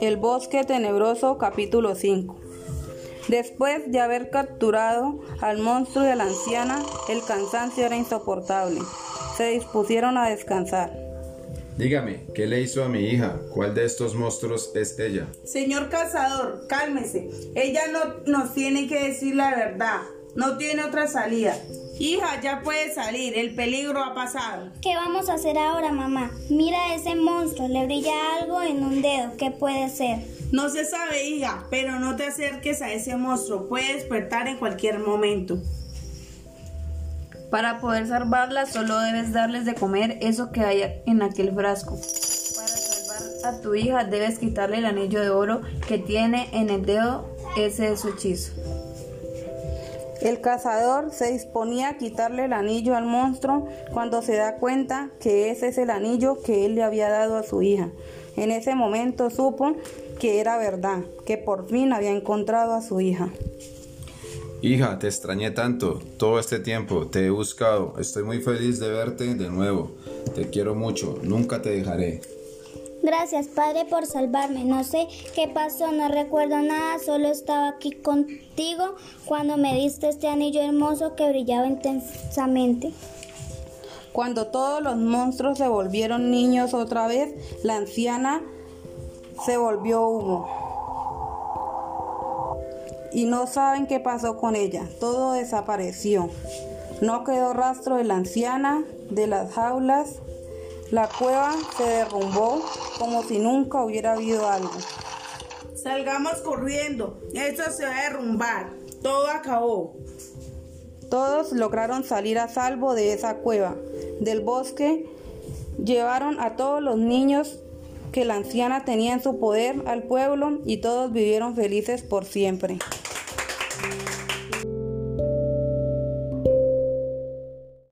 El bosque tenebroso capítulo 5 Después de haber capturado al monstruo y a la anciana, el cansancio era insoportable. Se dispusieron a descansar. Dígame, ¿qué le hizo a mi hija? ¿Cuál de estos monstruos es ella? Señor cazador, cálmese. Ella no nos tiene que decir la verdad. No tiene otra salida. Hija, ya puede salir. El peligro ha pasado. ¿Qué vamos a hacer ahora, mamá? Mira a ese monstruo. Le brilla algo en un dedo. ¿Qué puede ser? No se sabe, hija, pero no te acerques a ese monstruo. Puede despertar en cualquier momento. Para poder salvarla solo debes darles de comer eso que hay en aquel frasco. Para salvar a tu hija debes quitarle el anillo de oro que tiene en el dedo. Ese es su hechizo. El cazador se disponía a quitarle el anillo al monstruo cuando se da cuenta que ese es el anillo que él le había dado a su hija. En ese momento supo que era verdad, que por fin había encontrado a su hija. Hija, te extrañé tanto. Todo este tiempo te he buscado. Estoy muy feliz de verte de nuevo. Te quiero mucho. Nunca te dejaré. Gracias, Padre, por salvarme. No sé qué pasó, no recuerdo nada, solo estaba aquí contigo cuando me diste este anillo hermoso que brillaba intensamente. Cuando todos los monstruos se volvieron niños otra vez, la anciana se volvió humo. Y no saben qué pasó con ella. Todo desapareció. No quedó rastro de la anciana, de las jaulas, la cueva se derrumbó como si nunca hubiera habido algo. Salgamos corriendo. Esto se va a derrumbar. Todo acabó. Todos lograron salir a salvo de esa cueva. Del bosque llevaron a todos los niños que la anciana tenía en su poder al pueblo y todos vivieron felices por siempre.